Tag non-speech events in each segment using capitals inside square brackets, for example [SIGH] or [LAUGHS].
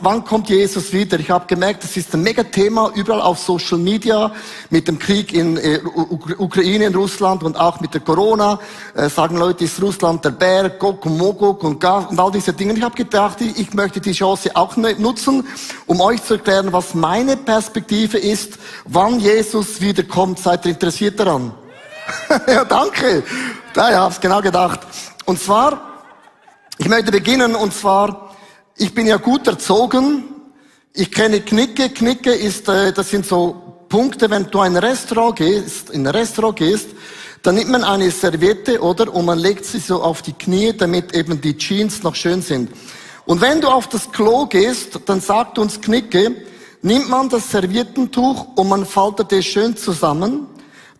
Wann kommt Jesus wieder? Ich habe gemerkt, das ist ein Mega-Thema überall auf Social Media mit dem Krieg in äh, Ukraine, in Russland und auch mit der Corona. Äh, sagen Leute, ist Russland der Bär, Gog und Mogok und, und all diese Dinge. Ich habe gedacht, ich möchte die Chance auch nutzen, um euch zu erklären, was meine Perspektive ist, wann Jesus wiederkommt. Seid ihr interessiert daran? [LAUGHS] ja, danke. Ja, ich habe es genau gedacht. Und zwar, ich möchte beginnen und zwar ich bin ja gut erzogen. Ich kenne Knicke. Knicke ist, äh, das sind so Punkte, wenn du ein Restaurant gehst, in ein Restaurant gehst, dann nimmt man eine Serviette, oder? Und man legt sie so auf die Knie, damit eben die Jeans noch schön sind. Und wenn du auf das Klo gehst, dann sagt uns Knicke, nimmt man das Serviettentuch und man faltet es schön zusammen,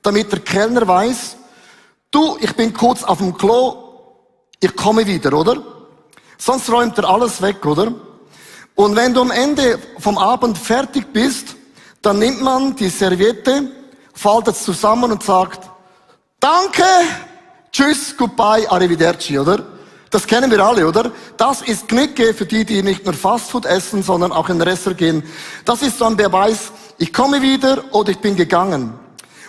damit der Kellner weiß, du, ich bin kurz auf dem Klo, ich komme wieder, oder? Sonst räumt er alles weg, oder? Und wenn du am Ende vom Abend fertig bist, dann nimmt man die Serviette, faltet es zusammen und sagt, danke, tschüss, goodbye, arrivederci, oder? Das kennen wir alle, oder? Das ist Knicke für die, die nicht nur Fastfood essen, sondern auch in Restaurant gehen. Das ist so ein Beweis, ich komme wieder oder ich bin gegangen.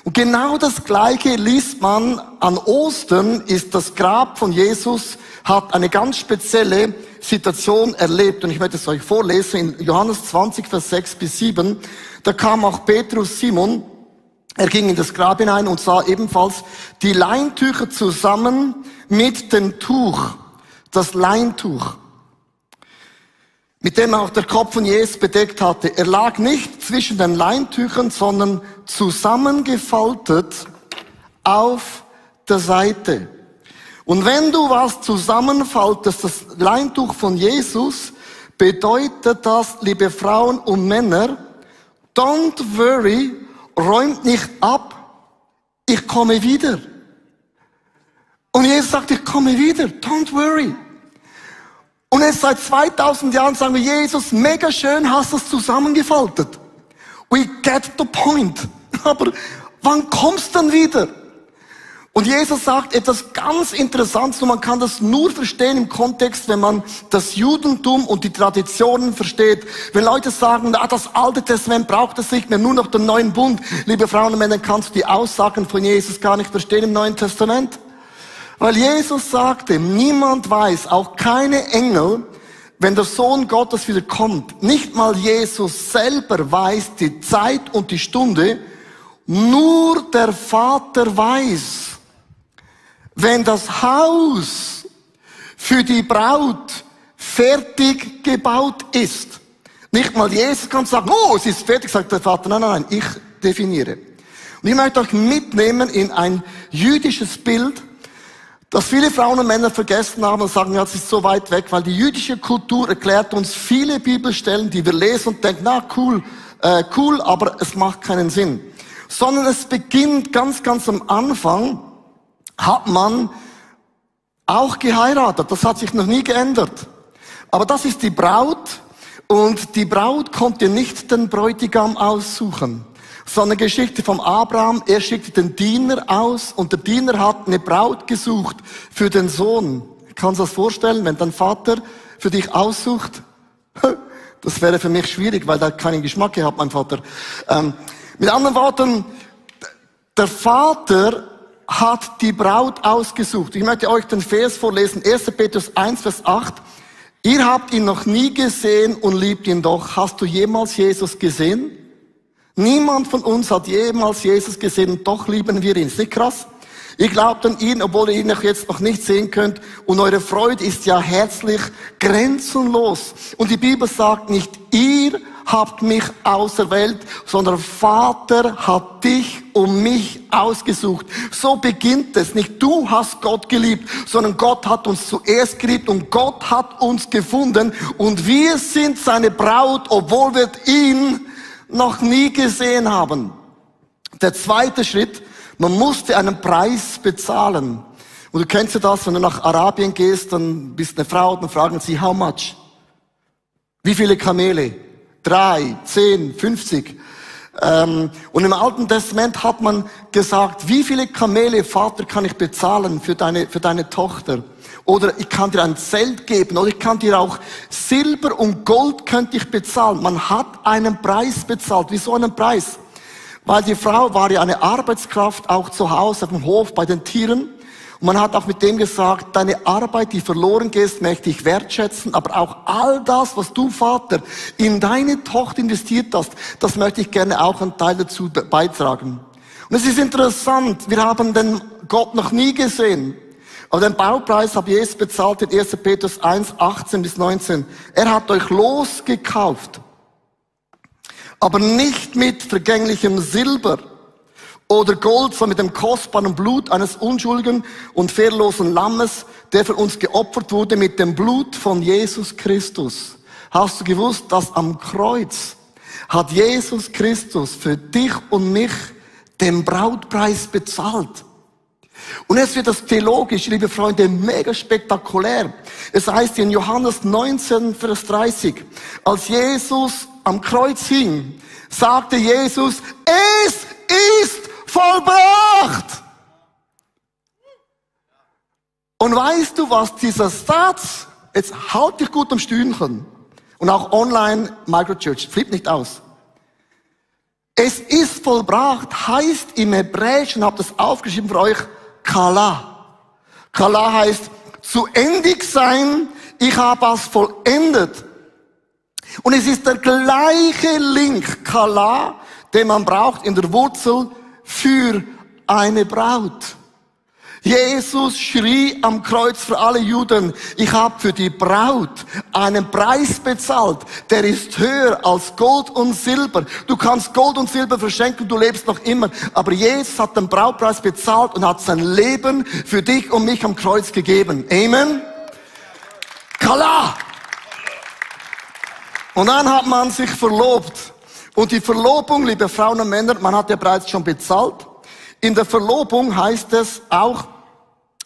Und genau das Gleiche liest man an Ostern, ist das Grab von Jesus, hat eine ganz spezielle Situation erlebt. Und ich möchte es euch vorlesen in Johannes 20, Vers 6 bis 7. Da kam auch Petrus Simon, er ging in das Grab hinein und sah ebenfalls die Leintücher zusammen mit dem Tuch, das Leintuch mit dem auch der Kopf von Jesus bedeckt hatte. Er lag nicht zwischen den Leintüchern, sondern zusammengefaltet auf der Seite. Und wenn du was zusammenfaltest, das Leintuch von Jesus, bedeutet das, liebe Frauen und Männer, don't worry, räumt nicht ab, ich komme wieder. Und Jesus sagt, ich komme wieder, don't worry. Und jetzt seit 2000 Jahren sagen wir, Jesus, mega schön, hast du es zusammengefaltet. We get the point. [LAUGHS] Aber wann kommst du dann wieder? Und Jesus sagt etwas ganz Interessantes und man kann das nur verstehen im Kontext, wenn man das Judentum und die Traditionen versteht. Wenn Leute sagen, ah, das Alte Testament braucht es nicht mehr, nur noch den neuen Bund. Liebe Frauen und Männer, kannst du die Aussagen von Jesus gar nicht verstehen im Neuen Testament. Weil Jesus sagte, niemand weiß, auch keine Engel, wenn der Sohn Gottes wieder kommt, nicht mal Jesus selber weiß die Zeit und die Stunde, nur der Vater weiß. Wenn das Haus für die Braut fertig gebaut ist, nicht mal Jesus kann sagen, oh, es ist fertig, sagt der Vater, nein, nein, nein, ich definiere. Und ich möchte euch mitnehmen in ein jüdisches Bild, dass viele Frauen und Männer vergessen haben und sagen, ja, es ist so weit weg, weil die jüdische Kultur erklärt uns viele Bibelstellen, die wir lesen und denken, na cool, äh, cool, aber es macht keinen Sinn. Sondern es beginnt ganz, ganz am Anfang, hat man auch geheiratet. Das hat sich noch nie geändert. Aber das ist die Braut und die Braut konnte nicht den Bräutigam aussuchen so eine Geschichte vom Abraham. Er schickte den Diener aus und der Diener hat eine Braut gesucht für den Sohn. Kannst du das vorstellen, wenn dein Vater für dich aussucht? [LAUGHS] Das wäre für mich schwierig, weil der keinen Geschmack gehabt, mein Vater. Ähm, mit anderen Worten, der Vater hat die Braut ausgesucht. Ich möchte euch den Vers vorlesen, 1. Petrus 1, Vers 8. Ihr habt ihn noch nie gesehen und liebt ihn doch. Hast du jemals Jesus gesehen? Niemand von uns hat jemals Jesus gesehen und doch lieben wir ihn. Ist nicht krass? Ihr glaubt an ihn, obwohl ihr ihn jetzt noch nicht sehen könnt. Und eure Freude ist ja herzlich grenzenlos. Und die Bibel sagt nicht, ihr habt mich auserwählt, sondern Vater hat dich und mich ausgesucht. So beginnt es. Nicht du hast Gott geliebt, sondern Gott hat uns zuerst geliebt und Gott hat uns gefunden. Und wir sind seine Braut, obwohl wir ihn noch nie gesehen haben. Der zweite Schritt, man musste einen Preis bezahlen. Und du kennst ja das, wenn du nach Arabien gehst, dann bist eine Frau, dann fragen sie, how much? Wie viele Kamele? Drei, zehn, fünfzig. Ähm, und im Alten Testament hat man gesagt, wie viele Kamele, Vater, kann ich bezahlen für deine, für deine Tochter? Oder ich kann dir ein Zelt geben. Oder ich kann dir auch Silber und Gold könnte ich bezahlen. Man hat einen Preis bezahlt. Wieso einen Preis? Weil die Frau war ja eine Arbeitskraft auch zu Hause auf dem Hof bei den Tieren. Und man hat auch mit dem gesagt, deine Arbeit, die verloren geht, möchte ich wertschätzen, aber auch all das, was du, Vater, in deine Tochter investiert hast, das möchte ich gerne auch einen Teil dazu beitragen. Und es ist interessant, wir haben den Gott noch nie gesehen. Aber den Baupreis hat Jesus bezahlt in 1. Petrus 1, 18 bis 19. Er hat euch losgekauft. Aber nicht mit vergänglichem Silber oder Gold, sondern mit dem kostbaren Blut eines unschuldigen und fehllosen Lammes, der für uns geopfert wurde mit dem Blut von Jesus Christus. Hast du gewusst, dass am Kreuz hat Jesus Christus für dich und mich den Brautpreis bezahlt? Und jetzt wird das theologisch, liebe Freunde, mega spektakulär. Es heißt in Johannes 19, Vers 30, als Jesus am Kreuz hing, sagte Jesus, es ist vollbracht. Und weißt du, was dieser Satz, jetzt halt dich gut am Stühnchen und auch online Microchurch, flippt nicht aus. Es ist vollbracht, heißt im Hebräischen, habt das aufgeschrieben für euch, Kala. Kala heißt zu endig sein, ich habe es vollendet. Und es ist der gleiche Link, Kala, den man braucht in der Wurzel für eine Braut. Jesus schrie am Kreuz für alle Juden, ich habe für die Braut einen Preis bezahlt, der ist höher als Gold und Silber. Du kannst Gold und Silber verschenken, du lebst noch immer, aber Jesus hat den Brautpreis bezahlt und hat sein Leben für dich und mich am Kreuz gegeben. Amen. Kala! Und dann hat man sich verlobt. Und die Verlobung, liebe Frauen und Männer, man hat ja bereits schon bezahlt. In der Verlobung heißt es auch,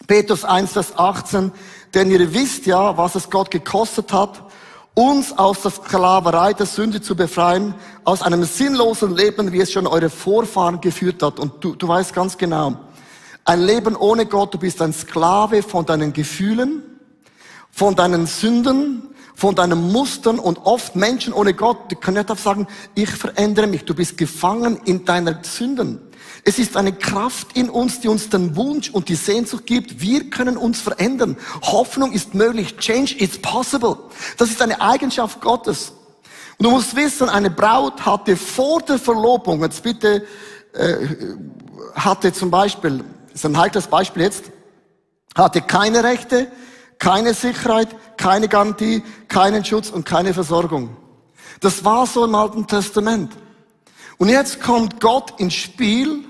Petrus 1, Vers 18, denn ihr wisst ja, was es Gott gekostet hat, uns aus der Sklaverei der Sünde zu befreien, aus einem sinnlosen Leben, wie es schon eure Vorfahren geführt hat. Und du, du weißt ganz genau, ein Leben ohne Gott, du bist ein Sklave von deinen Gefühlen, von deinen Sünden, von deinen Mustern und oft Menschen ohne Gott, die können nicht sagen, ich verändere mich. Du bist gefangen in deiner Sünden. Es ist eine Kraft in uns, die uns den Wunsch und die Sehnsucht gibt. Wir können uns verändern. Hoffnung ist möglich. Change is possible. Das ist eine Eigenschaft Gottes. Und du musst wissen, eine Braut hatte vor der Verlobung, jetzt bitte, äh, hatte zum Beispiel, ist ein heikles Beispiel jetzt, hatte keine Rechte, keine Sicherheit, keine Garantie, keinen Schutz und keine Versorgung. Das war so im Alten Testament. Und jetzt kommt Gott ins Spiel,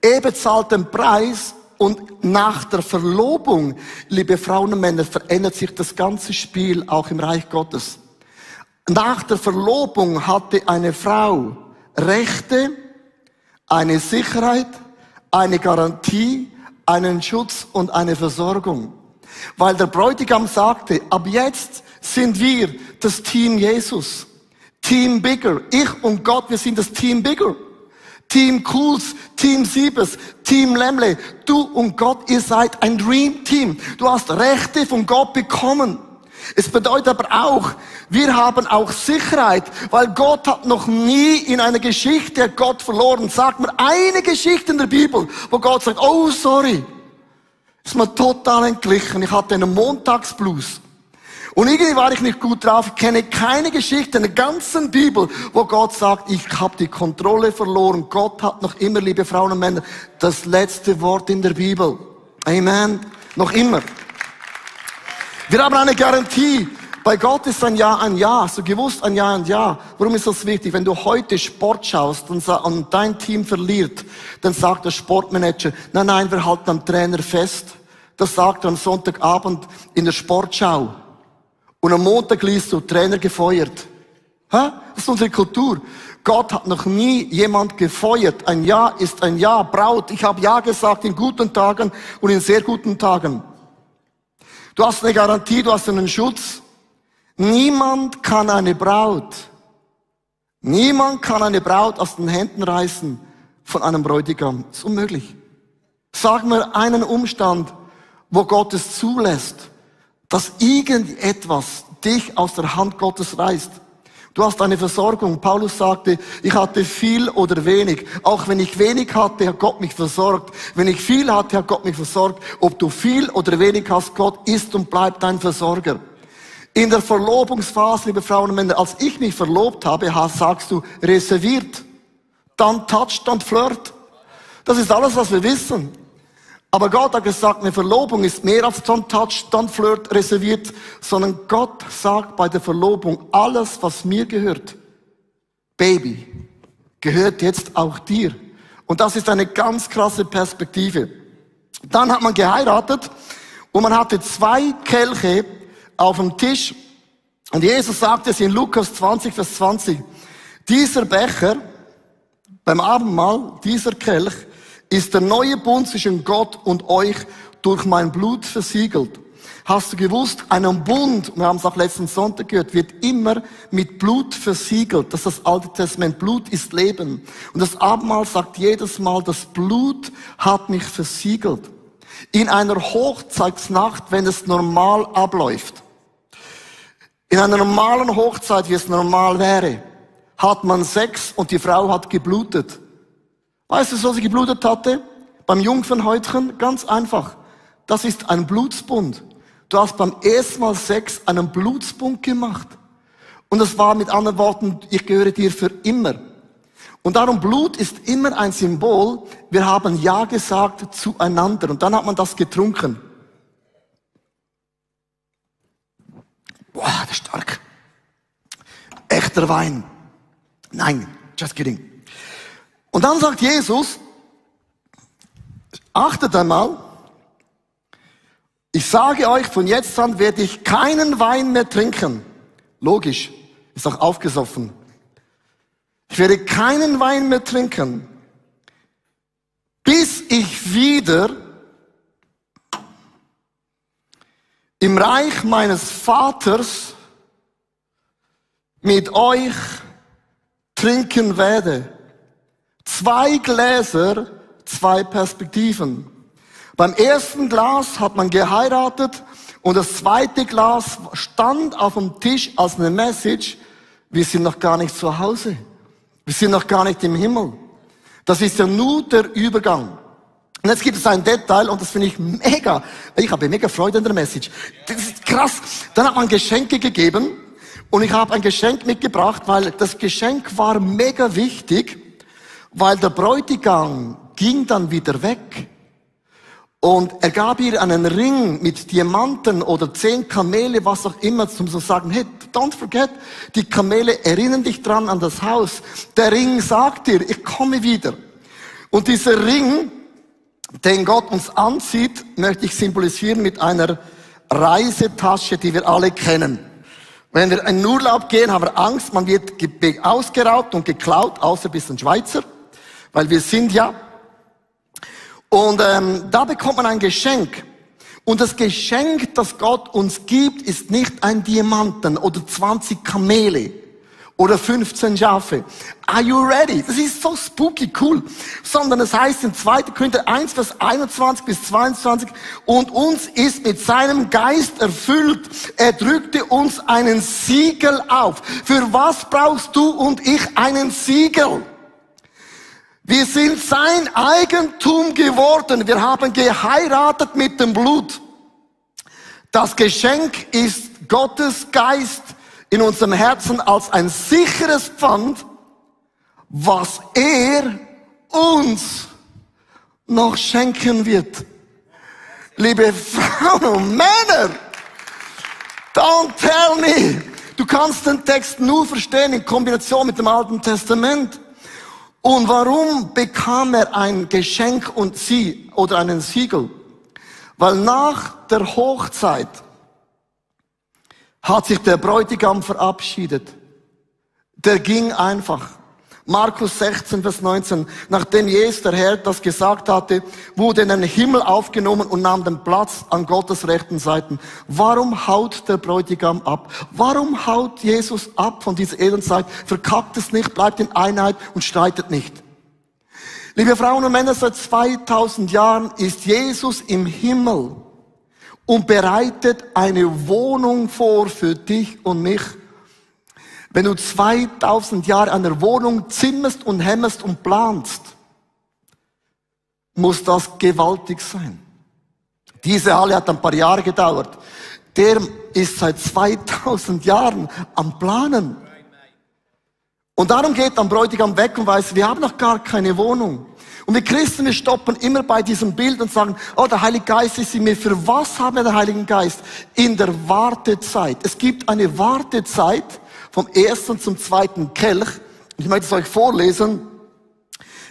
er bezahlt den Preis und nach der Verlobung, liebe Frauen und Männer, verändert sich das ganze Spiel auch im Reich Gottes. Nach der Verlobung hatte eine Frau Rechte, eine Sicherheit, eine Garantie, einen Schutz und eine Versorgung. Weil der Bräutigam sagte, ab jetzt sind wir das Team Jesus. Team Bigger. Ich und Gott, wir sind das Team Bigger. Team Cools, Team Siebes, Team Lemle. Du und Gott, ihr seid ein Dream Team. Du hast Rechte von Gott bekommen. Es bedeutet aber auch, wir haben auch Sicherheit, weil Gott hat noch nie in einer Geschichte Gott verloren. Sag mir eine Geschichte in der Bibel, wo Gott sagt, oh sorry, ist mir total entglichen. Ich hatte einen Montagsblues. Und irgendwie war ich nicht gut drauf. Ich kenne keine Geschichte in der ganzen Bibel, wo Gott sagt, ich habe die Kontrolle verloren. Gott hat noch immer, liebe Frauen und Männer, das letzte Wort in der Bibel. Amen. Noch immer. Wir haben eine Garantie. Bei Gott ist ein Ja ein Ja. Du gewusst, ein Ja ein Ja. Warum ist das wichtig? Wenn du heute Sport schaust und, dein Team verliert, dann sagt der Sportmanager, nein, nein, wir halten am Trainer fest. Das sagt er am Sonntagabend in der Sportschau. Und am Montag liest du, Trainer gefeuert. Ha? Das ist unsere Kultur. Gott hat noch nie jemand gefeuert. Ein Ja ist ein Ja. Braut, ich habe Ja gesagt in guten Tagen und in sehr guten Tagen. Du hast eine Garantie, du hast einen Schutz. Niemand kann eine Braut, niemand kann eine Braut aus den Händen reißen von einem Bräutigam. Das ist unmöglich. Sag mir einen Umstand, wo Gott es zulässt, dass irgendetwas dich aus der Hand Gottes reißt. Du hast eine Versorgung. Paulus sagte, ich hatte viel oder wenig. Auch wenn ich wenig hatte, hat Gott mich versorgt. Wenn ich viel hatte, hat Gott mich versorgt. Ob du viel oder wenig hast, Gott ist und bleibt dein Versorger. In der Verlobungsphase, liebe Frauen und Männer, als ich mich verlobt habe, sagst du reserviert, dann toucht, dann flirt. Das ist alles, was wir wissen. Aber Gott hat gesagt, eine Verlobung ist mehr als dann touch, dann flirt reserviert, sondern Gott sagt bei der Verlobung, alles, was mir gehört, Baby, gehört jetzt auch dir. Und das ist eine ganz krasse Perspektive. Dann hat man geheiratet und man hatte zwei Kelche auf dem Tisch. Und Jesus sagte es in Lukas 20, Vers 20. Dieser Becher beim Abendmahl, dieser Kelch, ist der neue Bund zwischen Gott und euch durch mein Blut versiegelt. Hast du gewusst, einen Bund, wir haben es auch letzten Sonntag gehört, wird immer mit Blut versiegelt. Das ist das Alte Testament. Blut ist Leben. Und das Abendmahl sagt jedes Mal, das Blut hat mich versiegelt. In einer Hochzeitsnacht, wenn es normal abläuft. In einer normalen Hochzeit, wie es normal wäre, hat man Sex und die Frau hat geblutet. Weißt du, wo sie geblutet hatte? Beim Jungfernhäutchen? Ganz einfach. Das ist ein Blutsbund. Du hast beim ersten Mal Sex einen Blutsbund gemacht. Und das war mit anderen Worten, ich gehöre dir für immer. Und darum Blut ist immer ein Symbol. Wir haben Ja gesagt zueinander. Und dann hat man das getrunken. Boah, das ist stark. Echter Wein. Nein, just kidding. Und dann sagt Jesus, achtet einmal, ich sage euch, von jetzt an werde ich keinen Wein mehr trinken. Logisch, ist auch aufgesoffen. Ich werde keinen Wein mehr trinken, bis ich wieder im Reich meines Vaters mit euch trinken werde. Zwei Gläser, zwei Perspektiven. Beim ersten Glas hat man geheiratet und das zweite Glas stand auf dem Tisch als eine Message, wir sind noch gar nicht zu Hause. Wir sind noch gar nicht im Himmel. Das ist ja nur der Übergang. Und jetzt gibt es ein Detail und das finde ich mega. Ich habe mega Freude an der Message. Das ist krass. Dann hat man Geschenke gegeben und ich habe ein Geschenk mitgebracht, weil das Geschenk war mega wichtig weil der Bräutigam ging dann wieder weg. Und er gab ihr einen Ring mit Diamanten oder zehn Kamele, was auch immer, zum zu sagen, hey, don't forget, die Kamele erinnern dich dran an das Haus. Der Ring sagt dir, ich komme wieder. Und dieser Ring, den Gott uns anzieht, möchte ich symbolisieren mit einer Reisetasche, die wir alle kennen. Wenn wir in Urlaub gehen, haben wir Angst, man wird ausgeraubt und geklaut, außer bis ein Schweizer weil wir sind ja. Und ähm, da bekommt man ein Geschenk. Und das Geschenk, das Gott uns gibt, ist nicht ein Diamanten oder 20 Kamele oder 15 Schafe. Are you ready? Das ist so spooky cool. Sondern es heißt in 2. Korinther 1, Vers 21 bis 22, und uns ist mit seinem Geist erfüllt. Er drückte uns einen Siegel auf. Für was brauchst du und ich einen Siegel? Wir sind sein Eigentum geworden. Wir haben geheiratet mit dem Blut. Das Geschenk ist Gottes Geist in unserem Herzen als ein sicheres Pfand, was er uns noch schenken wird. Liebe Frauen und Männer, don't tell me, du kannst den Text nur verstehen in Kombination mit dem Alten Testament. Und warum bekam er ein Geschenk und sie oder einen Siegel? Weil nach der Hochzeit hat sich der Bräutigam verabschiedet. Der ging einfach. Markus 16, Vers 19. Nachdem Jesus, der Herr, das gesagt hatte, wurde in den Himmel aufgenommen und nahm den Platz an Gottes rechten Seiten. Warum haut der Bräutigam ab? Warum haut Jesus ab von dieser Edelzeit? Verkackt es nicht, bleibt in Einheit und streitet nicht. Liebe Frauen und Männer, seit 2000 Jahren ist Jesus im Himmel und bereitet eine Wohnung vor für dich und mich. Wenn du 2000 Jahre einer Wohnung zimmerst und hämmerst und planst, muss das gewaltig sein. Diese Halle hat ein paar Jahre gedauert. Der ist seit 2000 Jahren am Planen. Und darum geht am Bräutigam weg und weiß, wir haben noch gar keine Wohnung. Und wir Christen, wir stoppen immer bei diesem Bild und sagen, oh, der Heilige Geist ist in mir. Für was haben wir den Heiligen Geist? In der Wartezeit. Es gibt eine Wartezeit vom ersten zum zweiten Kelch. Ich möchte es euch vorlesen.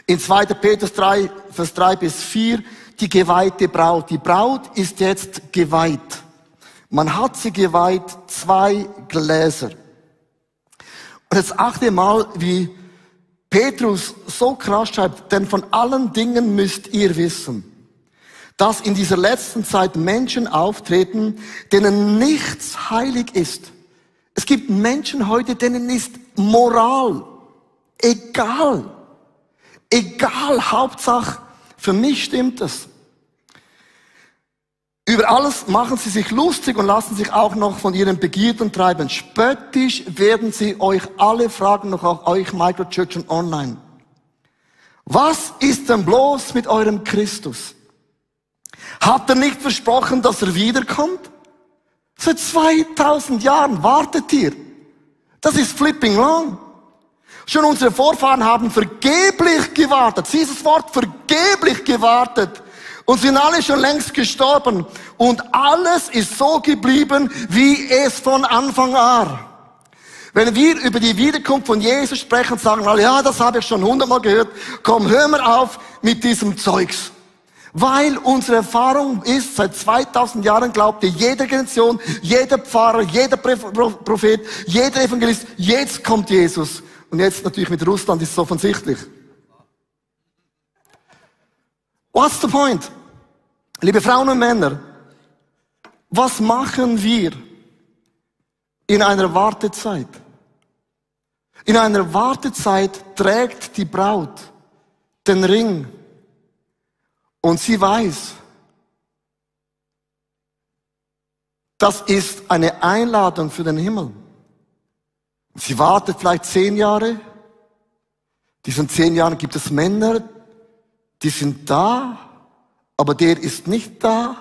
In 2. Petrus 3, Vers 3 bis 4 die geweihte Braut. Die Braut ist jetzt geweiht. Man hat sie geweiht, zwei Gläser. Und jetzt achte mal, wie Petrus so krass schreibt, denn von allen Dingen müsst ihr wissen, dass in dieser letzten Zeit Menschen auftreten, denen nichts heilig ist. Es gibt Menschen heute, denen ist Moral egal. Egal, Hauptsache für mich stimmt es. Über alles machen sie sich lustig und lassen sich auch noch von ihren Begierden treiben. Spöttisch werden sie euch alle fragen, noch auch euch Microchurch und online. Was ist denn bloß mit eurem Christus? Hat er nicht versprochen, dass er wiederkommt? Seit 2000 Jahren wartet ihr. Das ist flipping long. Schon unsere Vorfahren haben vergeblich gewartet. Dieses Wort vergeblich gewartet. Und sind alle schon längst gestorben. Und alles ist so geblieben, wie es von Anfang an. Wenn wir über die Wiederkunft von Jesus sprechen, sagen alle, ja, das habe ich schon hundertmal gehört. Komm, hör mal auf mit diesem Zeugs. Weil unsere Erfahrung ist, seit 2000 Jahren glaubte jede Generation, jeder Pfarrer, jeder Prophet, jeder Evangelist, jetzt kommt Jesus. Und jetzt natürlich mit Russland ist es offensichtlich. What's the point? Liebe Frauen und Männer, was machen wir in einer Wartezeit? In einer Wartezeit trägt die Braut den Ring und sie weiß, das ist eine Einladung für den Himmel. Sie wartet vielleicht zehn Jahre. Diesen zehn Jahren gibt es Männer, die sind da, aber der ist nicht da.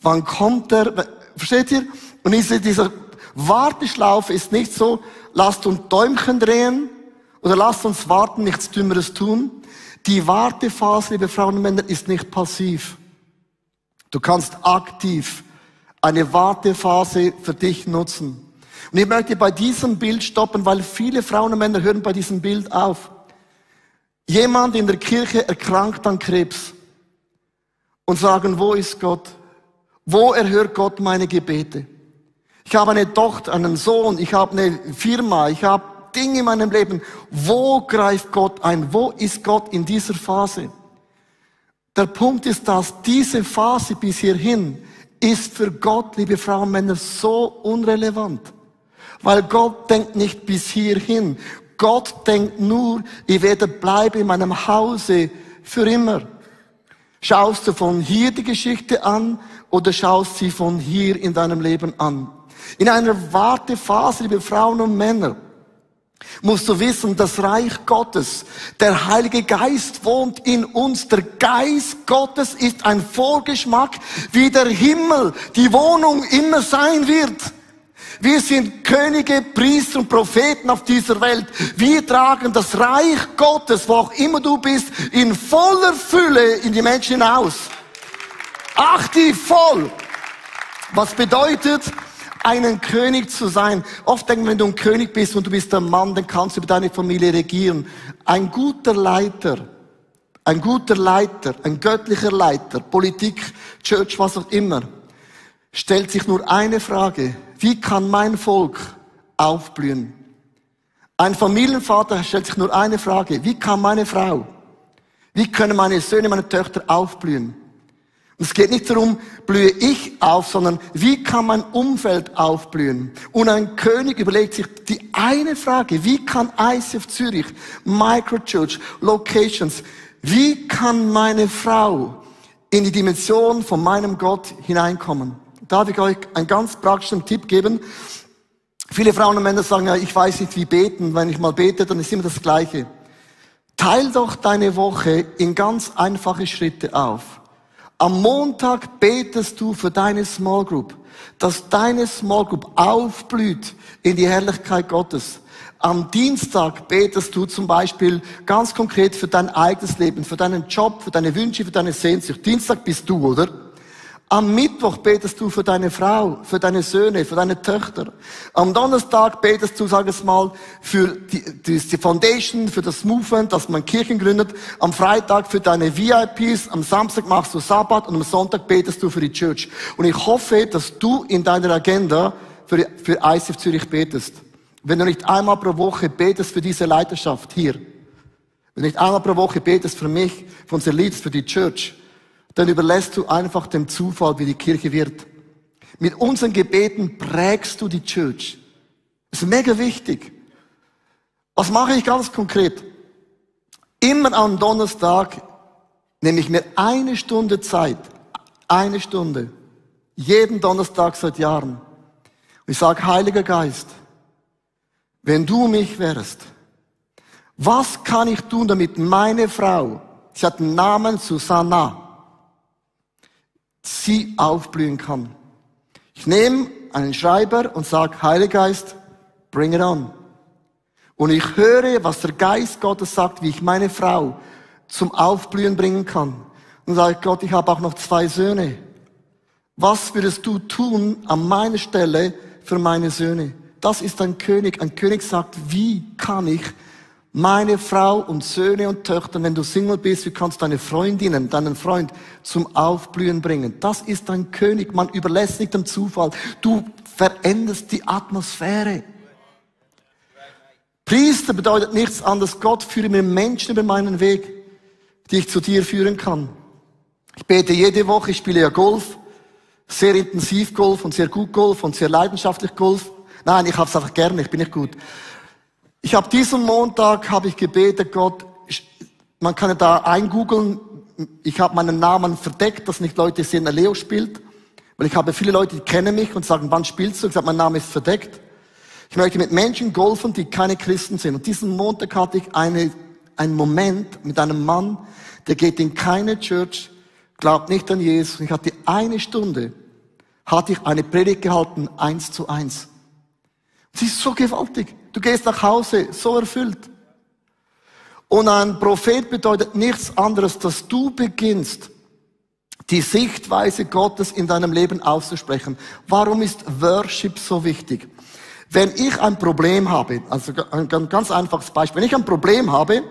Wann kommt er? Versteht ihr? Und diese, dieser Warteschlaufe ist nicht so, lasst uns Däumchen drehen oder lasst uns warten, nichts Dümmeres tun. Die Wartephase, liebe Frauen und Männer, ist nicht passiv. Du kannst aktiv eine Wartephase für dich nutzen. Und ich möchte bei diesem Bild stoppen, weil viele Frauen und Männer hören bei diesem Bild auf. Jemand in der Kirche erkrankt an Krebs und sagen, wo ist Gott? Wo erhört Gott meine Gebete? Ich habe eine Tochter, einen Sohn, ich habe eine Firma, ich habe Dinge in meinem Leben. Wo greift Gott ein? Wo ist Gott in dieser Phase? Der Punkt ist, dass diese Phase bis hierhin ist für Gott, liebe Frauen und Männer, so unrelevant. Weil Gott denkt nicht bis hierhin. Gott denkt nur, ich werde bleiben in meinem Hause für immer. Schaust du von hier die Geschichte an oder schaust sie von hier in deinem Leben an? In einer Wartephase, liebe Frauen und Männer, musst du wissen, das Reich Gottes, der Heilige Geist wohnt in uns. Der Geist Gottes ist ein Vorgeschmack, wie der Himmel die Wohnung immer sein wird. Wir sind Könige, Priester und Propheten auf dieser Welt. Wir tragen das Reich Gottes, wo auch immer du bist, in voller Fülle in die Menschen hinaus. Achte voll. Was bedeutet, einen König zu sein? Oft denken wenn du ein König bist und du bist ein Mann, dann kannst du über deine Familie regieren. Ein guter Leiter, ein guter Leiter, ein göttlicher Leiter, Politik, Church, was auch immer, stellt sich nur eine Frage. Wie kann mein Volk aufblühen? Ein Familienvater stellt sich nur eine Frage. Wie kann meine Frau, wie können meine Söhne, meine Töchter aufblühen? Es geht nicht darum, blühe ich auf, sondern wie kann mein Umfeld aufblühen? Und ein König überlegt sich die eine Frage, wie kann ICF Zürich, Microchurch, Locations, wie kann meine Frau in die Dimension von meinem Gott hineinkommen. Darf ich euch einen ganz praktischen Tipp geben? Viele Frauen und Männer sagen, ja, ich weiß nicht wie beten. Wenn ich mal bete, dann ist immer das Gleiche. Teil doch deine Woche in ganz einfache Schritte auf. Am Montag betest du für deine Small Group, dass deine Small Group aufblüht in die Herrlichkeit Gottes. Am Dienstag betest du zum Beispiel ganz konkret für dein eigenes Leben, für deinen Job, für deine Wünsche, für deine Sehnsucht. Dienstag bist du, oder? Am Mittwoch betest du für deine Frau, für deine Söhne, für deine Töchter. Am Donnerstag betest du, sag es mal, für die, die, die Foundation, für das Movement, dass man Kirchen gründet. Am Freitag für deine VIPs. Am Samstag machst du Sabbat und am Sonntag betest du für die Church. Und ich hoffe, dass du in deiner Agenda für, für ICF Zürich betest. Wenn du nicht einmal pro Woche betest für diese Leiterschaft hier, wenn du nicht einmal pro Woche betest für mich, für unsere Leaders, für die Church, dann überlässt du einfach dem Zufall, wie die Kirche wird. Mit unseren Gebeten prägst du die Church. Das ist mega wichtig. Was mache ich ganz konkret? Immer am Donnerstag nehme ich mir eine Stunde Zeit. Eine Stunde. Jeden Donnerstag seit Jahren. Und ich sage, Heiliger Geist, wenn du mich wärst, was kann ich tun, damit meine Frau, sie hat den Namen Susanna, sie aufblühen kann. Ich nehme einen Schreiber und sage, Heiliger Geist, bring it on. Und ich höre, was der Geist Gottes sagt, wie ich meine Frau zum Aufblühen bringen kann. Und sage, Gott, ich habe auch noch zwei Söhne. Was würdest du tun an meiner Stelle für meine Söhne? Das ist ein König. Ein König sagt, wie kann ich meine Frau und Söhne und Töchter, wenn du Single bist, wie kannst deine Freundinnen, deinen Freund zum Aufblühen bringen? Das ist ein König. Man überlässt nicht dem Zufall. Du veränderst die Atmosphäre. Priester bedeutet nichts anderes. Gott führe mir Menschen über meinen Weg, die ich zu dir führen kann. Ich bete jede Woche, ich spiele ja Golf, sehr intensiv Golf und sehr gut Golf und sehr leidenschaftlich Golf. Nein, ich habe es einfach gerne, ich bin nicht gut. Ich habe diesen Montag habe ich gebetet, Gott, man kann ja da eingoogeln, ich habe meinen Namen verdeckt, dass nicht Leute sehen, der Leo spielt. Weil ich habe viele Leute, die kennen mich und sagen, wann spielst du? Ich sage, mein Name ist verdeckt. Ich möchte mit Menschen golfen, die keine Christen sind. Und diesen Montag hatte ich eine, einen Moment mit einem Mann, der geht in keine Church, glaubt nicht an Jesus. Und ich hatte eine Stunde, hatte ich eine Predigt gehalten, eins zu eins. Sie ist so gewaltig. Du gehst nach Hause so erfüllt. Und ein Prophet bedeutet nichts anderes, dass du beginnst, die Sichtweise Gottes in deinem Leben auszusprechen. Warum ist Worship so wichtig? Wenn ich ein Problem habe, also ein ganz einfaches Beispiel, wenn ich ein Problem habe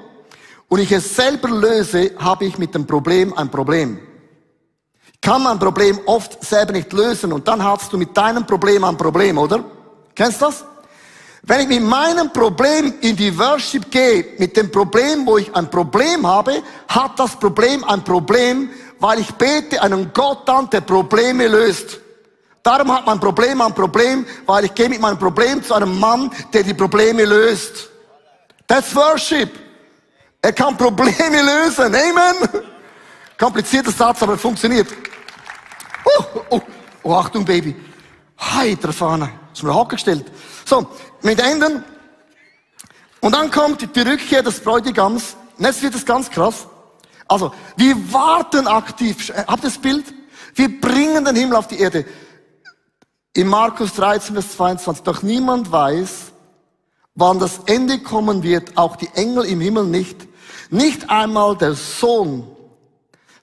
und ich es selber löse, habe ich mit dem Problem ein Problem. Kann mein Problem oft selber nicht lösen und dann hast du mit deinem Problem ein Problem, oder? Kennst du das? Wenn ich mit meinem Problem in die Worship gehe, mit dem Problem, wo ich ein Problem habe, hat das Problem ein Problem, weil ich bete einen Gott an, der Probleme löst. Darum hat mein Problem ein Problem, weil ich gehe mit meinem Problem zu einem Mann, der die Probleme löst. That's Worship. Er kann Probleme lösen. Amen. Komplizierter Satz, aber funktioniert. Oh, oh, oh Achtung, Baby. Heiter Fahne. Ist mir Hocker gestellt. So, mit Enden. Und dann kommt die Rückkehr des Bräutigams. Und jetzt wird es ganz krass. Also, wir warten aktiv. Habt ihr das Bild? Wir bringen den Himmel auf die Erde. In Markus 13, Vers 22. Doch niemand weiß, wann das Ende kommen wird, auch die Engel im Himmel nicht. Nicht einmal der Sohn.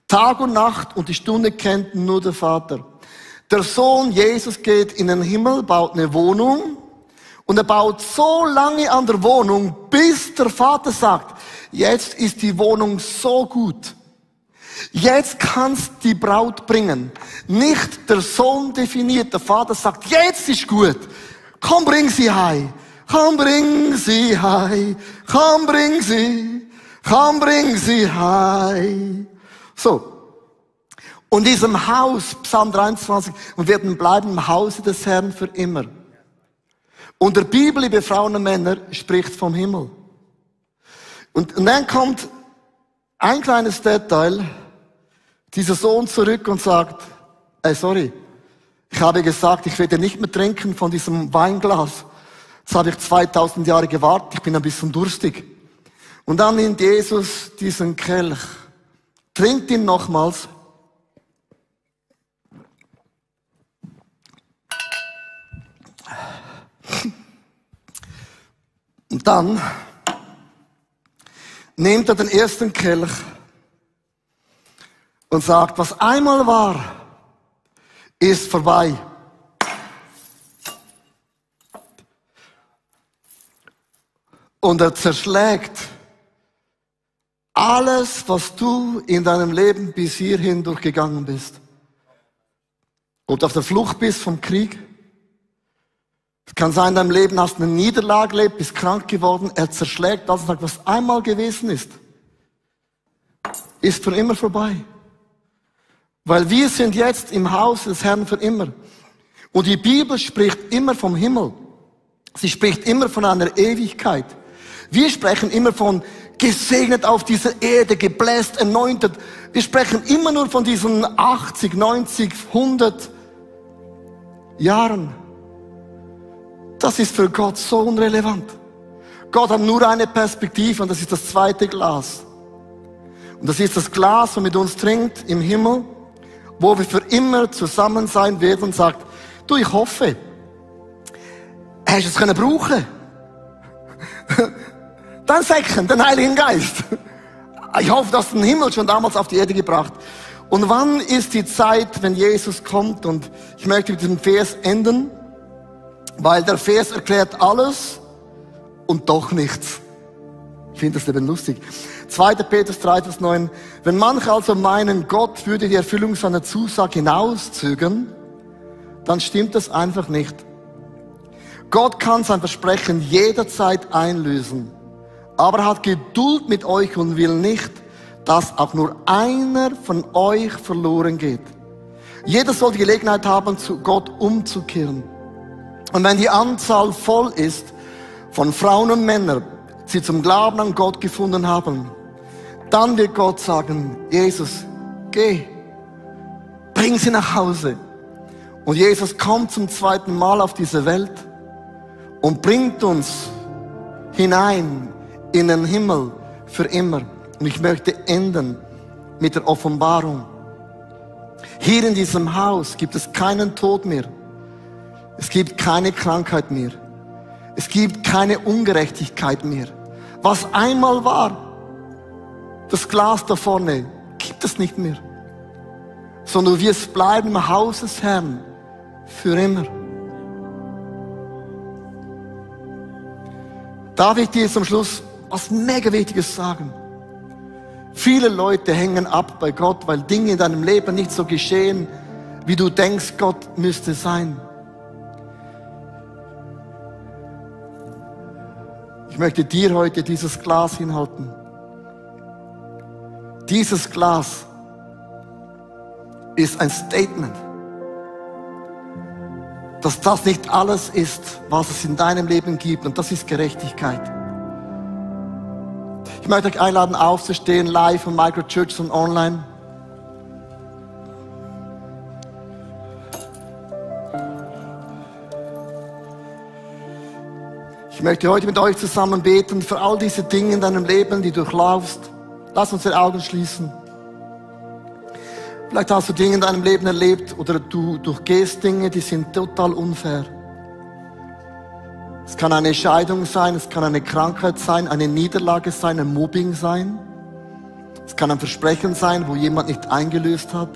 Tag und Nacht und die Stunde kennt nur der Vater. Der Sohn Jesus geht in den Himmel, baut eine Wohnung und er baut so lange an der Wohnung, bis der Vater sagt, jetzt ist die Wohnung so gut. Jetzt kannst die Braut bringen. Nicht der Sohn definiert, der Vater sagt, jetzt ist gut. Komm, bring sie heim. Komm, bring sie heim. Komm, bring sie. Komm, bring sie heim. So. Und diesem Haus, Psalm 23, wir werden bleiben im Hause des Herrn für immer. Und der Bibel, liebe Frauen und Männer, spricht vom Himmel. Und, und dann kommt ein kleines Detail. dieser Sohn zurück und sagt, ey, sorry, ich habe gesagt, ich werde nicht mehr trinken von diesem Weinglas. Jetzt habe ich 2000 Jahre gewartet, ich bin ein bisschen durstig. Und dann nimmt Jesus diesen Kelch, trinkt ihn nochmals. Und dann nimmt er den ersten Kelch und sagt, was einmal war, ist vorbei. Und er zerschlägt alles, was du in deinem Leben bis hierhin durchgegangen bist. Ob du auf der Flucht bist vom Krieg. Es kann sein, in deinem Leben hast du eine Niederlage erlebt, bist krank geworden. Er zerschlägt alles und sagt, was einmal gewesen ist, ist für immer vorbei. Weil wir sind jetzt im Haus des Herrn für immer. Und die Bibel spricht immer vom Himmel. Sie spricht immer von einer Ewigkeit. Wir sprechen immer von gesegnet auf dieser Erde, gebläst, erneuert. Wir sprechen immer nur von diesen 80, 90, 100 Jahren. Das ist für Gott so unrelevant. Gott hat nur eine Perspektive und das ist das zweite Glas. Und das ist das Glas, das mit uns trinkt im Himmel wo wir für immer zusammen sein werden und sagt, du, ich hoffe, hast du es können brauchen? [LAUGHS] Dann Säcken, den Heiligen Geist. Ich hoffe, dass den Himmel schon damals auf die Erde gebracht. Und wann ist die Zeit, wenn Jesus kommt? Und ich möchte mit diesem Vers enden, weil der Vers erklärt alles und doch nichts. Ich finde das eben lustig. 2. Petrus 3, Vers 9. Wenn manche also meinen, Gott würde die Erfüllung seiner Zusage hinauszögern, dann stimmt das einfach nicht. Gott kann sein Versprechen jederzeit einlösen, aber er hat Geduld mit euch und will nicht, dass auch nur einer von euch verloren geht. Jeder soll die Gelegenheit haben, zu Gott umzukehren. Und wenn die Anzahl voll ist von Frauen und Männern, sie zum Glauben an Gott gefunden haben, dann wird Gott sagen, Jesus, geh, bring sie nach Hause. Und Jesus kommt zum zweiten Mal auf diese Welt und bringt uns hinein in den Himmel für immer. Und ich möchte enden mit der Offenbarung. Hier in diesem Haus gibt es keinen Tod mehr. Es gibt keine Krankheit mehr. Es gibt keine Ungerechtigkeit mehr. Was einmal war, das Glas da vorne, gibt es nicht mehr. Sondern wirst bleiben im Haus des Herrn für immer. Darf ich dir zum Schluss was mega Wichtiges sagen? Viele Leute hängen ab bei Gott, weil Dinge in deinem Leben nicht so geschehen, wie du denkst, Gott müsste sein. Ich möchte dir heute dieses Glas hinhalten. Dieses Glas ist ein Statement, dass das nicht alles ist, was es in deinem Leben gibt und das ist Gerechtigkeit. Ich möchte euch einladen, aufzustehen, live von Microchurch und online. Ich möchte heute mit euch zusammen beten für all diese Dinge in deinem Leben, die du durchlaufst. Lass uns die Augen schließen. Vielleicht hast du Dinge in deinem Leben erlebt oder du durchgehst Dinge, die sind total unfair. Es kann eine Scheidung sein, es kann eine Krankheit sein, eine Niederlage sein, ein Mobbing sein. Es kann ein Versprechen sein, wo jemand nicht eingelöst hat.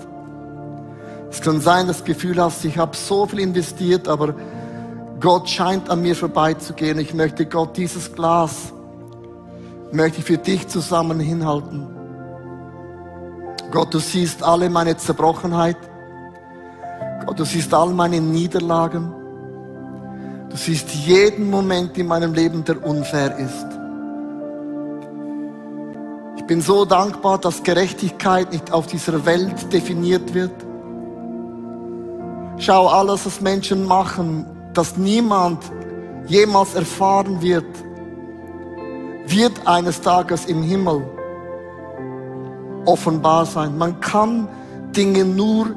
Es kann sein, dass du das Gefühl hast, ich habe so viel investiert, aber Gott scheint an mir vorbeizugehen. Ich möchte Gott dieses Glas möchte ich für dich zusammen hinhalten. Gott, du siehst alle meine Zerbrochenheit. Gott, du siehst all meine Niederlagen. Du siehst jeden Moment in meinem Leben, der unfair ist. Ich bin so dankbar, dass Gerechtigkeit nicht auf dieser Welt definiert wird. Schau, alles, was Menschen machen, dass niemand jemals erfahren wird, wird eines Tages im Himmel offenbar sein. Man kann Dinge nur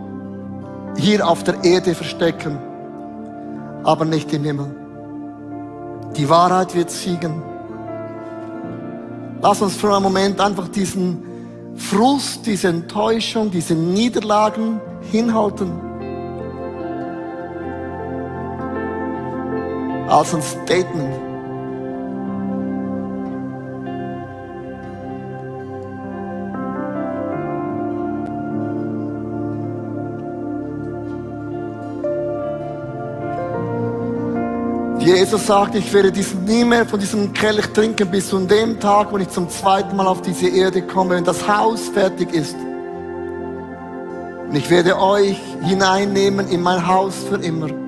hier auf der Erde verstecken, aber nicht im Himmel. Die Wahrheit wird siegen. Lass uns für einen Moment einfach diesen Frust, diese Enttäuschung, diese Niederlagen hinhalten. Als ein Statement. Jesus sagt, ich werde diesen, nie mehr von diesem Kelch trinken bis zu dem Tag, wo ich zum zweiten Mal auf diese Erde komme, wenn das Haus fertig ist. Und ich werde euch hineinnehmen in mein Haus für immer.